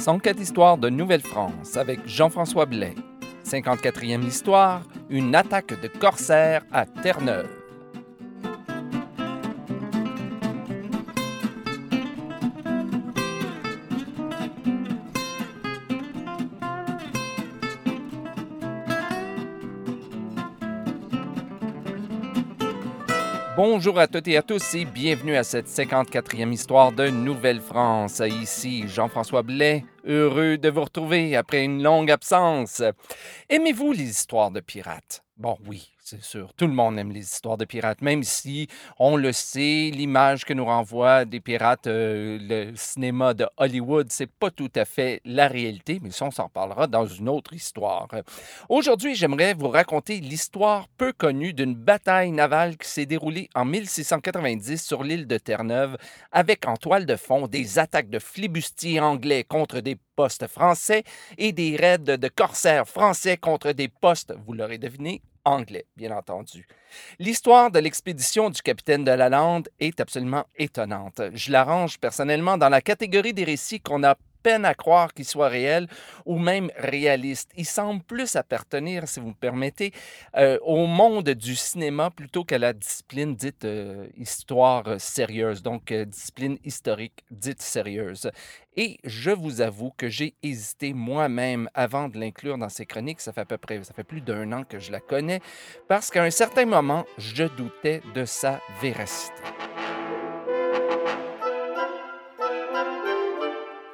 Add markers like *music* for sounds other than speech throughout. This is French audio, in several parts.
104 histoires de Nouvelle-France avec Jean-François Blais. 54e histoire, une attaque de corsaires à Terre-Neuve. Bonjour à toutes et à tous et bienvenue à cette 54e histoire de Nouvelle-France. Ici Jean-François Blais, heureux de vous retrouver après une longue absence. Aimez-vous les histoires de pirates? Bon, oui, c'est sûr. Tout le monde aime les histoires de pirates, même si on le sait, l'image que nous renvoie des pirates, euh, le cinéma de Hollywood, c'est pas tout à fait la réalité, mais ça, on s'en parlera dans une autre histoire. Aujourd'hui, j'aimerais vous raconter l'histoire peu connue d'une bataille navale qui s'est déroulée en 1690 sur l'île de Terre-Neuve, avec en toile de fond des attaques de flibustiers anglais contre des postes français et des raids de corsaires français contre des postes, vous l'aurez deviné, anglais, bien entendu. L'histoire de l'expédition du capitaine de la Lande est absolument étonnante. Je l'arrange personnellement dans la catégorie des récits qu'on a peine à croire qu'il soit réel ou même réaliste. Il semble plus appartenir, si vous me permettez, euh, au monde du cinéma plutôt qu'à la discipline dite euh, histoire sérieuse, donc euh, discipline historique dite sérieuse. Et je vous avoue que j'ai hésité moi-même avant de l'inclure dans ces chroniques. Ça fait à peu près, ça fait plus d'un an que je la connais, parce qu'à un certain moment, je doutais de sa véracité.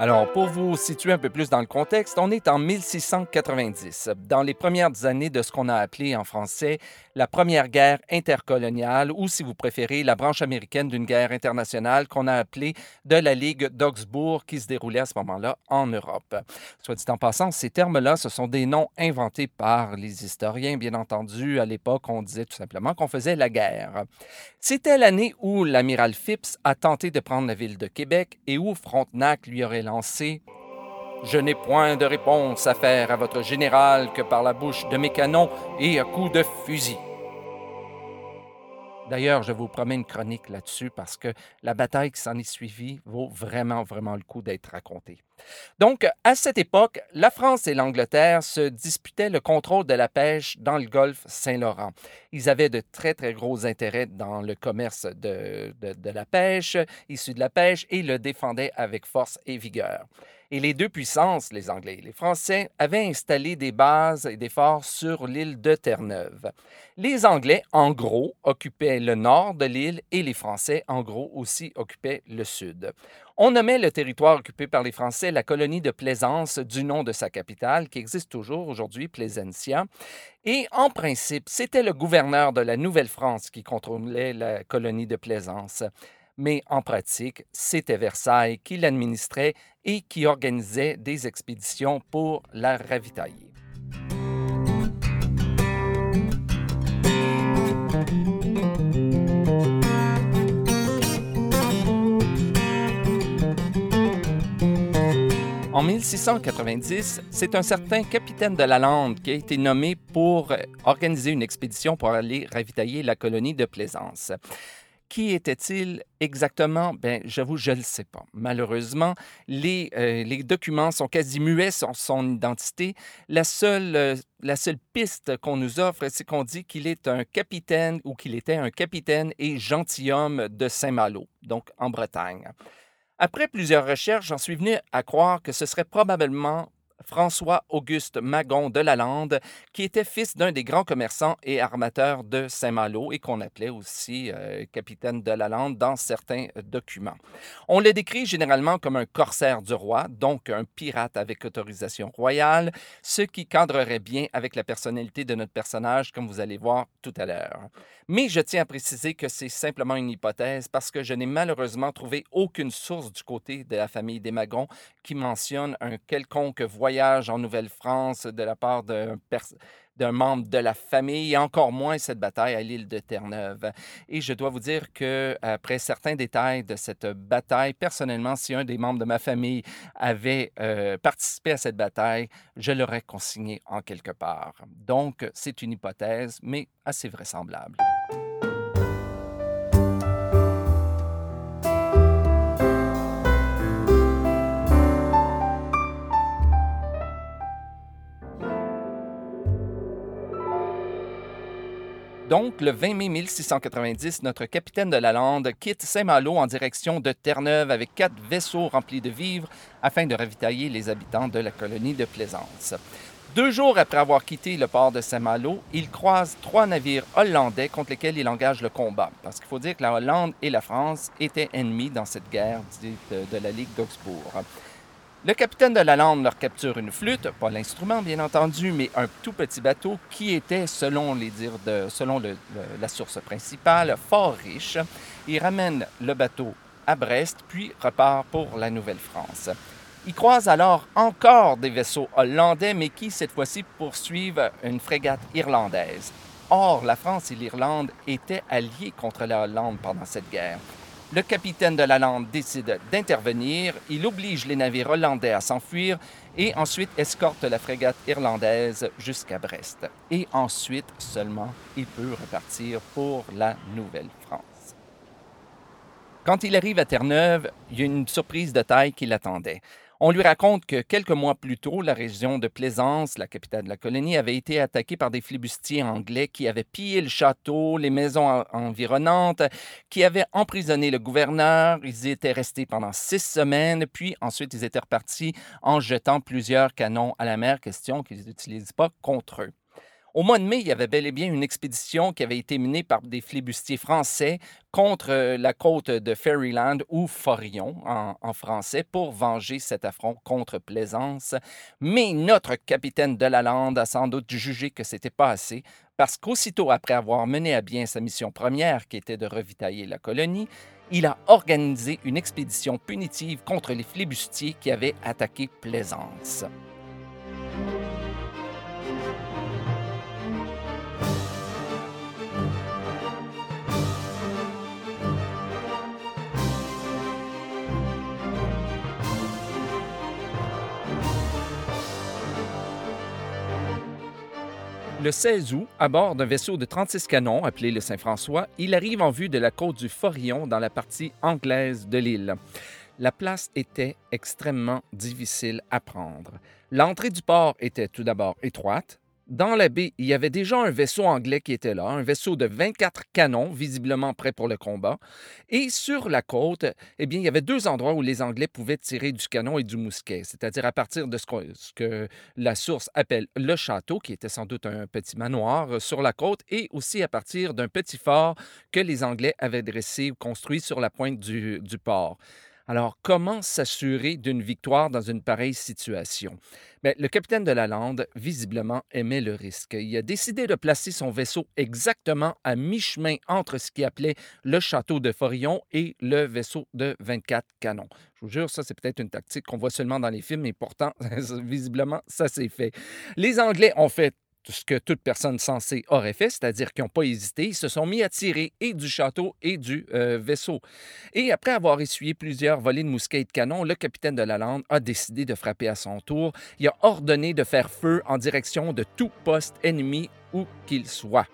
Alors, pour vous situer un peu plus dans le contexte, on est en 1690, dans les premières années de ce qu'on a appelé en français la première guerre intercoloniale, ou si vous préférez, la branche américaine d'une guerre internationale qu'on a appelée de la Ligue d'Augsbourg, qui se déroulait à ce moment-là en Europe. Soit dit en passant, ces termes-là, ce sont des noms inventés par les historiens, bien entendu. À l'époque, on disait tout simplement qu'on faisait la guerre. C'était l'année où l'amiral Phipps a tenté de prendre la ville de Québec et où Frontenac lui aurait je n'ai point de réponse à faire à votre général que par la bouche de mes canons et à coups de fusil. D'ailleurs, je vous promets une chronique là-dessus parce que la bataille qui s'en est suivie vaut vraiment, vraiment le coup d'être racontée. Donc, à cette époque, la France et l'Angleterre se disputaient le contrôle de la pêche dans le golfe Saint-Laurent. Ils avaient de très, très gros intérêts dans le commerce de, de la pêche, issu de la pêche, et le défendaient avec force et vigueur. Et les deux puissances, les Anglais et les Français, avaient installé des bases et des forts sur l'île de Terre-Neuve. Les Anglais, en gros, occupaient le nord de l'île et les Français, en gros, aussi occupaient le sud. On nommait le territoire occupé par les Français la colonie de Plaisance du nom de sa capitale, qui existe toujours aujourd'hui, Plaisentia. Et en principe, c'était le gouverneur de la Nouvelle-France qui contrôlait la colonie de Plaisance mais en pratique, c'était Versailles qui l'administrait et qui organisait des expéditions pour la ravitailler. En 1690, c'est un certain capitaine de la Lande qui a été nommé pour organiser une expédition pour aller ravitailler la colonie de Plaisance. Qui était-il exactement? Ben, j'avoue, je ne le sais pas. Malheureusement, les, euh, les, documents sont quasi muets sur son identité. La seule, euh, la seule piste qu'on nous offre, c'est qu'on dit qu'il est un capitaine ou qu'il était un capitaine et gentilhomme de Saint-Malo, donc en Bretagne. Après plusieurs recherches, j'en suis venu à croire que ce serait probablement François-Auguste Magon de Lalande, qui était fils d'un des grands commerçants et armateurs de Saint-Malo et qu'on appelait aussi euh, capitaine de Lalande dans certains documents. On le décrit généralement comme un corsaire du roi, donc un pirate avec autorisation royale, ce qui cadrerait bien avec la personnalité de notre personnage, comme vous allez voir tout à l'heure. Mais je tiens à préciser que c'est simplement une hypothèse parce que je n'ai malheureusement trouvé aucune source du côté de la famille des Magons qui mentionne un quelconque voyage en Nouvelle-France de la part d'un membre de la famille, et encore moins cette bataille à l'île de Terre-Neuve. Et je dois vous dire que après certains détails de cette bataille, personnellement, si un des membres de ma famille avait euh, participé à cette bataille, je l'aurais consigné en quelque part. Donc, c'est une hypothèse, mais assez vraisemblable. Donc, le 20 mai 1690, notre capitaine de la Lande quitte Saint-Malo en direction de Terre-Neuve avec quatre vaisseaux remplis de vivres afin de ravitailler les habitants de la colonie de Plaisance. Deux jours après avoir quitté le port de Saint-Malo, il croise trois navires hollandais contre lesquels il engage le combat. Parce qu'il faut dire que la Hollande et la France étaient ennemis dans cette guerre de, la Ligue d'Augsbourg. Le capitaine de la Lande leur capture une flûte, pas l'instrument bien entendu, mais un tout petit bateau qui était, selon, les dires de, la source principale, fort riche. Il ramène le bateau à Brest, puis repart pour la Nouvelle-France. Ils croisent alors encore des vaisseaux hollandais, mais qui, cette fois-ci, poursuivent une frégate irlandaise. Or, la France et l'Irlande étaient alliés contre la Hollande pendant cette guerre. Le capitaine de la Lande décide d'intervenir, il oblige les navires hollandais à s'enfuir et ensuite escorte la frégate irlandaise jusqu'à Brest. Et ensuite seulement, il peut repartir pour la Nouvelle-France. Quand il arrive à Terre-Neuve, il y a une surprise de taille qui l'attendait. On lui raconte que quelques mois plus tôt, la région de Plaisance, la capitale de la colonie, avait été attaquée par des flibustiers anglais qui avaient pillé le château, les maisons environnantes, qui avaient emprisonné le gouverneur. Ils étaient restés pendant six semaines, puis ensuite ils étaient repartis en jetant plusieurs canons à la mer, question qu'ils n'utilisent pas contre eux. Au mois de mai, il y avait bel et bien une expédition qui avait été menée par des flibustiers français contre euh, la côte de Ferryland ou Forion en, français pour venger cet affront contre Plaisance. Mais notre capitaine de la Lande a sans doute jugé que c'était pas assez parce qu'aussitôt après avoir mené à bien sa mission première qui était de revitailler la colonie, il a organisé une expédition punitive contre les flibustiers qui avaient attaqué Plaisance. Le 16 août, à bord d'un vaisseau de 36 canons appelé le Saint-François, il arrive en vue de la côte du Forillon dans la partie anglaise de l'île. La place était extrêmement difficile à prendre. L'entrée du port était tout d'abord étroite, dans la baie, il y avait déjà un vaisseau anglais qui était là, un vaisseau de 24 canons, visiblement prêt pour le combat. Et sur la côte, eh bien, il y avait deux endroits où les Anglais pouvaient tirer du canon et du mousquet, c'est-à-dire à partir de ce que, la source appelle le château, qui était sans doute un petit manoir euh, sur la côte, et aussi à partir d'un petit fort que les Anglais avaient dressé ou construit sur la pointe du port. Alors, comment s'assurer d'une victoire dans une pareille situation? Bien, le capitaine de la Lande, visiblement, aimait le risque. Il a décidé de placer son vaisseau exactement à mi-chemin entre ce qu'il appelait le château de Forillon et le vaisseau de 24 canons. Je vous jure, ça, c'est peut-être une tactique qu'on voit seulement dans les films, mais pourtant, *laughs* visiblement, ça s'est fait. Les Anglais ont fait ce que toute personne sensée aurait fait, c'est-à-dire qu'ils n'ont pas hésité, ils se sont mis à tirer et du château et du euh, vaisseau. Et après avoir essuyé plusieurs volées de mousquets et de canons, le capitaine de la Lande a décidé de frapper à son tour. Il a ordonné de faire feu en direction de tout poste ennemi où qu'il soit.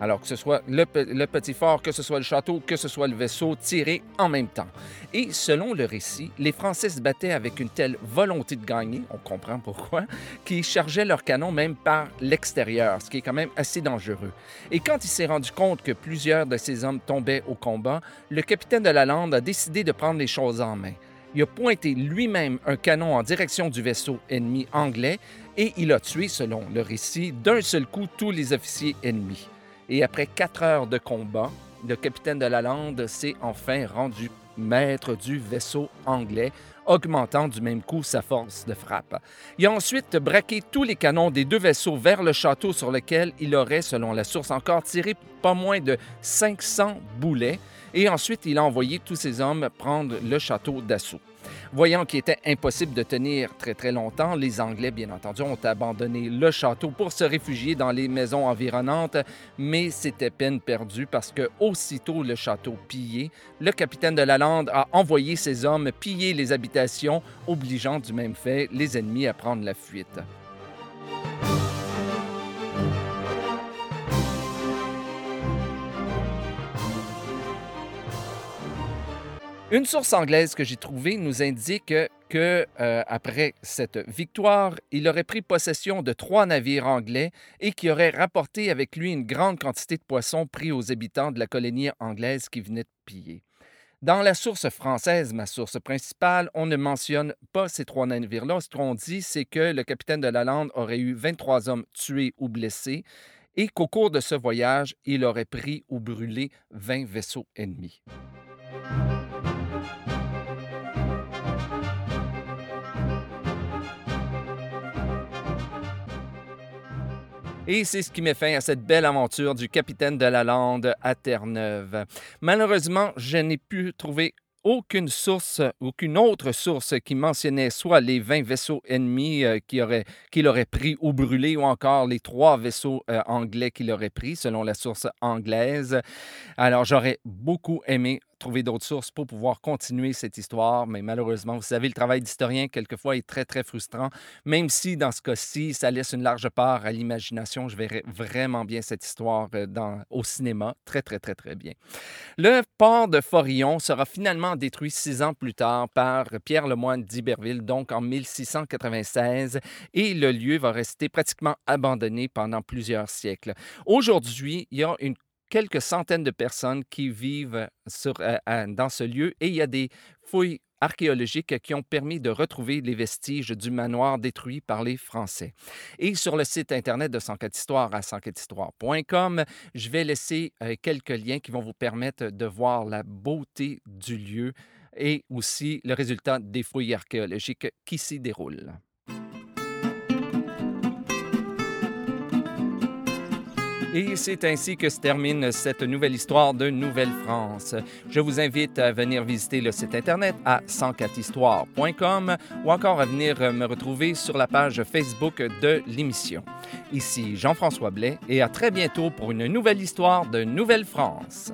Alors que ce soit le, petit fort, que ce soit le château, que ce soit le vaisseau, tiré en même temps. Et selon le récit, les Français se battaient avec une telle volonté de gagner, on comprend pourquoi, qu'ils chargeaient leurs canons même par l'extérieur, ce qui est quand même assez dangereux. Et quand il s'est rendu compte que plusieurs de ses hommes tombaient au combat, le capitaine de la Lande a décidé de prendre les choses en main. Il a pointé lui-même un canon en direction du vaisseau ennemi anglais et il a tué, selon le récit, d'un seul coup tous les officiers ennemis. Et après quatre heures de combat, le capitaine de la Lande s'est enfin rendu maître du vaisseau anglais, augmentant du même coup sa force de frappe. Il a ensuite braqué tous les canons des deux vaisseaux vers le château sur lequel il aurait, selon la source encore, tiré pas moins de 500 boulets, et ensuite il a envoyé tous ses hommes prendre le château d'assaut. Voyant qu'il était impossible de tenir très très longtemps, les Anglais, bien entendu, ont abandonné le château pour se réfugier dans les maisons environnantes, mais c'était peine perdue parce que aussitôt le château pillé, le capitaine de la Lande a envoyé ses hommes piller les habitations, obligeant du même fait les ennemis à prendre la fuite. Une source anglaise que j'ai trouvée nous indique que euh, après cette victoire, il aurait pris possession de trois navires anglais et qui aurait rapporté avec lui une grande quantité de poissons pris aux habitants de la colonie anglaise qui venait de piller. Dans la source française, ma source principale, on ne mentionne pas ces trois navires-là. Ce qu'on dit, c'est que le capitaine de la Lande aurait eu 23 hommes tués ou blessés et qu'au cours de ce voyage, il aurait pris ou brûlé 20 vaisseaux ennemis. Et c'est ce qui met fin à cette belle aventure du capitaine de la Lande à Terre-Neuve. Malheureusement, je n'ai pu trouver aucune source, aucune autre source qui mentionnait soit les 20 vaisseaux ennemis euh, qu'il aurait, aurait pris ou brûlés, ou encore les trois vaisseaux euh, anglais qu'il aurait pris, selon la source anglaise. Alors, j'aurais beaucoup aimé trouver d'autres sources pour pouvoir continuer cette histoire. Mais malheureusement, vous savez, le travail d'historien, quelquefois, est très, très frustrant. Même si, dans ce cas-ci, ça laisse une large part à l'imagination, je verrais vraiment bien cette histoire euh, dans, au cinéma. Très, très, très, très bien. Le port de Forillon sera finalement détruit six ans plus tard par Pierre Lemoine d'Iberville, donc en 1696, et le lieu va rester pratiquement abandonné pendant plusieurs siècles. Aujourd'hui, il y a une quelques centaines de personnes qui vivent euh, dans ce lieu et il y a des fouilles archéologiques qui ont permis de retrouver les vestiges du manoir détruit par les Français. Et sur le site Internet de 104 Histoire à 104histoire.com, je vais laisser euh, quelques liens qui vont vous permettre de voir la beauté du lieu et aussi le résultat des fouilles archéologiques qui s'y déroulent. Et c'est ainsi que se termine cette nouvelle histoire de Nouvelle-France. Je vous invite à venir visiter le site internet à 104histoire.com ou encore à venir me retrouver sur la page Facebook de l'émission. Ici Jean-François Blais et à très bientôt pour une nouvelle histoire de Nouvelle-France.